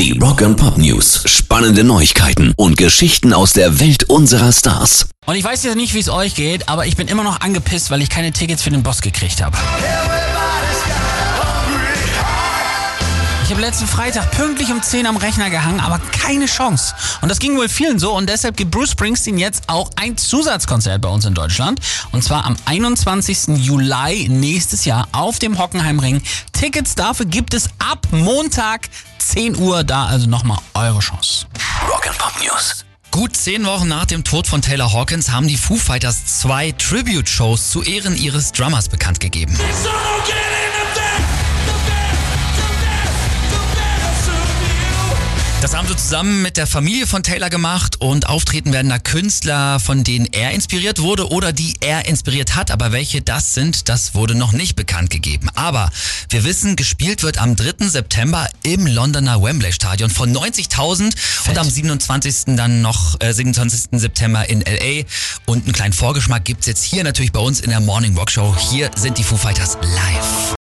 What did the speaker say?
Die Rock and Pop News. Spannende Neuigkeiten und Geschichten aus der Welt unserer Stars. Und ich weiß jetzt nicht, wie es euch geht, aber ich bin immer noch angepisst, weil ich keine Tickets für den Boss gekriegt habe. Ich habe letzten Freitag pünktlich um 10 am Rechner gehangen, aber keine Chance. Und das ging wohl vielen so und deshalb gibt Bruce Springsteen jetzt auch ein Zusatzkonzert bei uns in Deutschland. Und zwar am 21. Juli nächstes Jahr auf dem Hockenheimring. Tickets dafür gibt es ab Montag 10 Uhr. Da also nochmal eure Chance. Rock and Pop News. Gut zehn Wochen nach dem Tod von Taylor Hawkins haben die Foo Fighters zwei Tribute-Shows zu Ehren ihres Drummers bekannt gegeben. Das haben sie zusammen mit der Familie von Taylor gemacht und auftreten werden da Künstler, von denen er inspiriert wurde oder die er inspiriert hat. Aber welche das sind, das wurde noch nicht bekannt gegeben. Aber wir wissen, gespielt wird am 3. September im Londoner Wembley Stadion von 90.000 und am 27. dann noch, äh, 27. September in LA. Und einen kleinen Vorgeschmack gibt's jetzt hier natürlich bei uns in der Morning Rock Show. Hier sind die Foo Fighters live.